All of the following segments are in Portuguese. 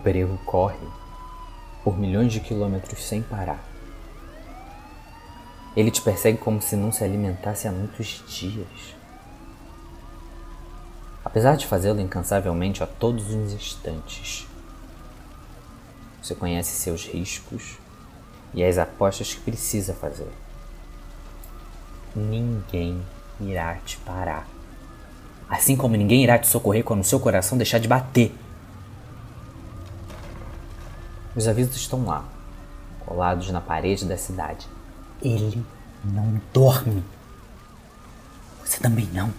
Perigo corre por milhões de quilômetros sem parar. Ele te persegue como se não se alimentasse há muitos dias. Apesar de fazê-lo incansavelmente a todos os instantes, você conhece seus riscos e as apostas que precisa fazer. Ninguém irá te parar. Assim como ninguém irá te socorrer quando seu coração deixar de bater. Os avisos estão lá, colados na parede da cidade. Ele não dorme. Você também não.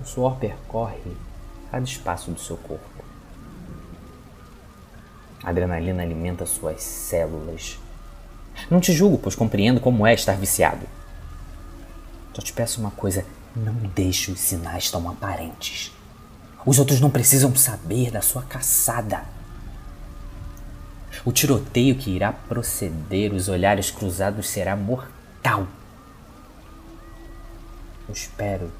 O suor percorre cada espaço do seu corpo. A adrenalina alimenta suas células. Não te julgo, pois compreendo como é estar viciado. Só te peço uma coisa: não deixe os sinais tão aparentes. Os outros não precisam saber da sua caçada. O tiroteio que irá proceder, os olhares cruzados, será mortal. Eu espero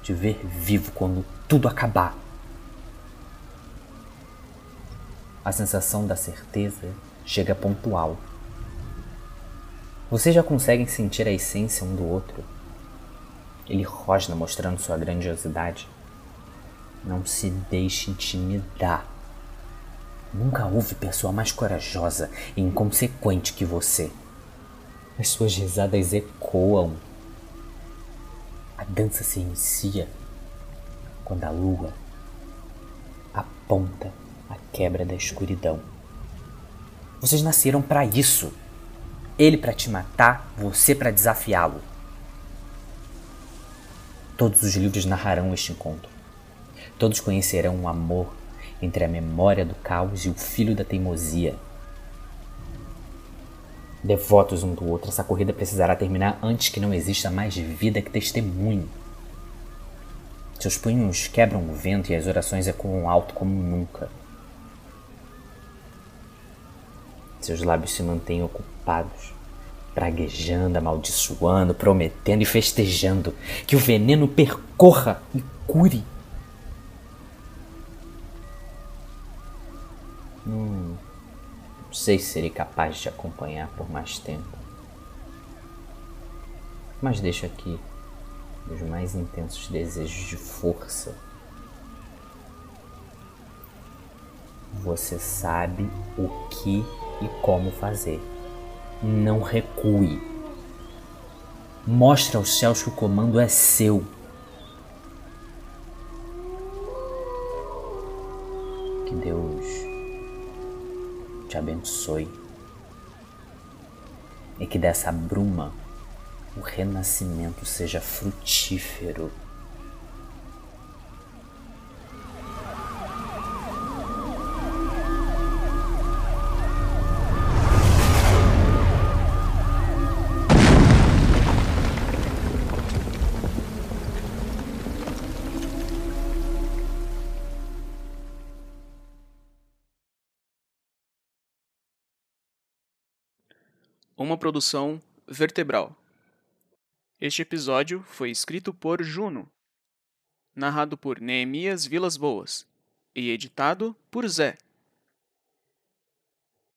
te ver vivo quando tudo acabar. A sensação da certeza chega pontual. Vocês já conseguem sentir a essência um do outro. Ele rosna mostrando sua grandiosidade. Não se deixe intimidar. Nunca houve pessoa mais corajosa e inconsequente que você. As suas risadas ecoam. A dança se inicia quando a lua aponta a quebra da escuridão. Vocês nasceram para isso. Ele para te matar, você para desafiá-lo. Todos os livros narrarão este encontro. Todos conhecerão o amor entre a memória do caos e o filho da teimosia. Devotos um do outro, essa corrida precisará terminar antes que não exista mais vida que testemunhe. Seus punhos quebram o vento e as orações ecoam alto como nunca. Seus lábios se mantêm ocupados, praguejando, amaldiçoando, prometendo e festejando que o veneno percorra e cure não sei se serei capaz de acompanhar por mais tempo. Mas deixo aqui os mais intensos desejos de força. Você sabe o que e como fazer. Não recue. Mostre aos céus que o comando é seu. Te abençoe e que dessa bruma o renascimento seja frutífero. Uma produção vertebral. Este episódio foi escrito por Juno, narrado por Neemias Vilas Boas e editado por Zé.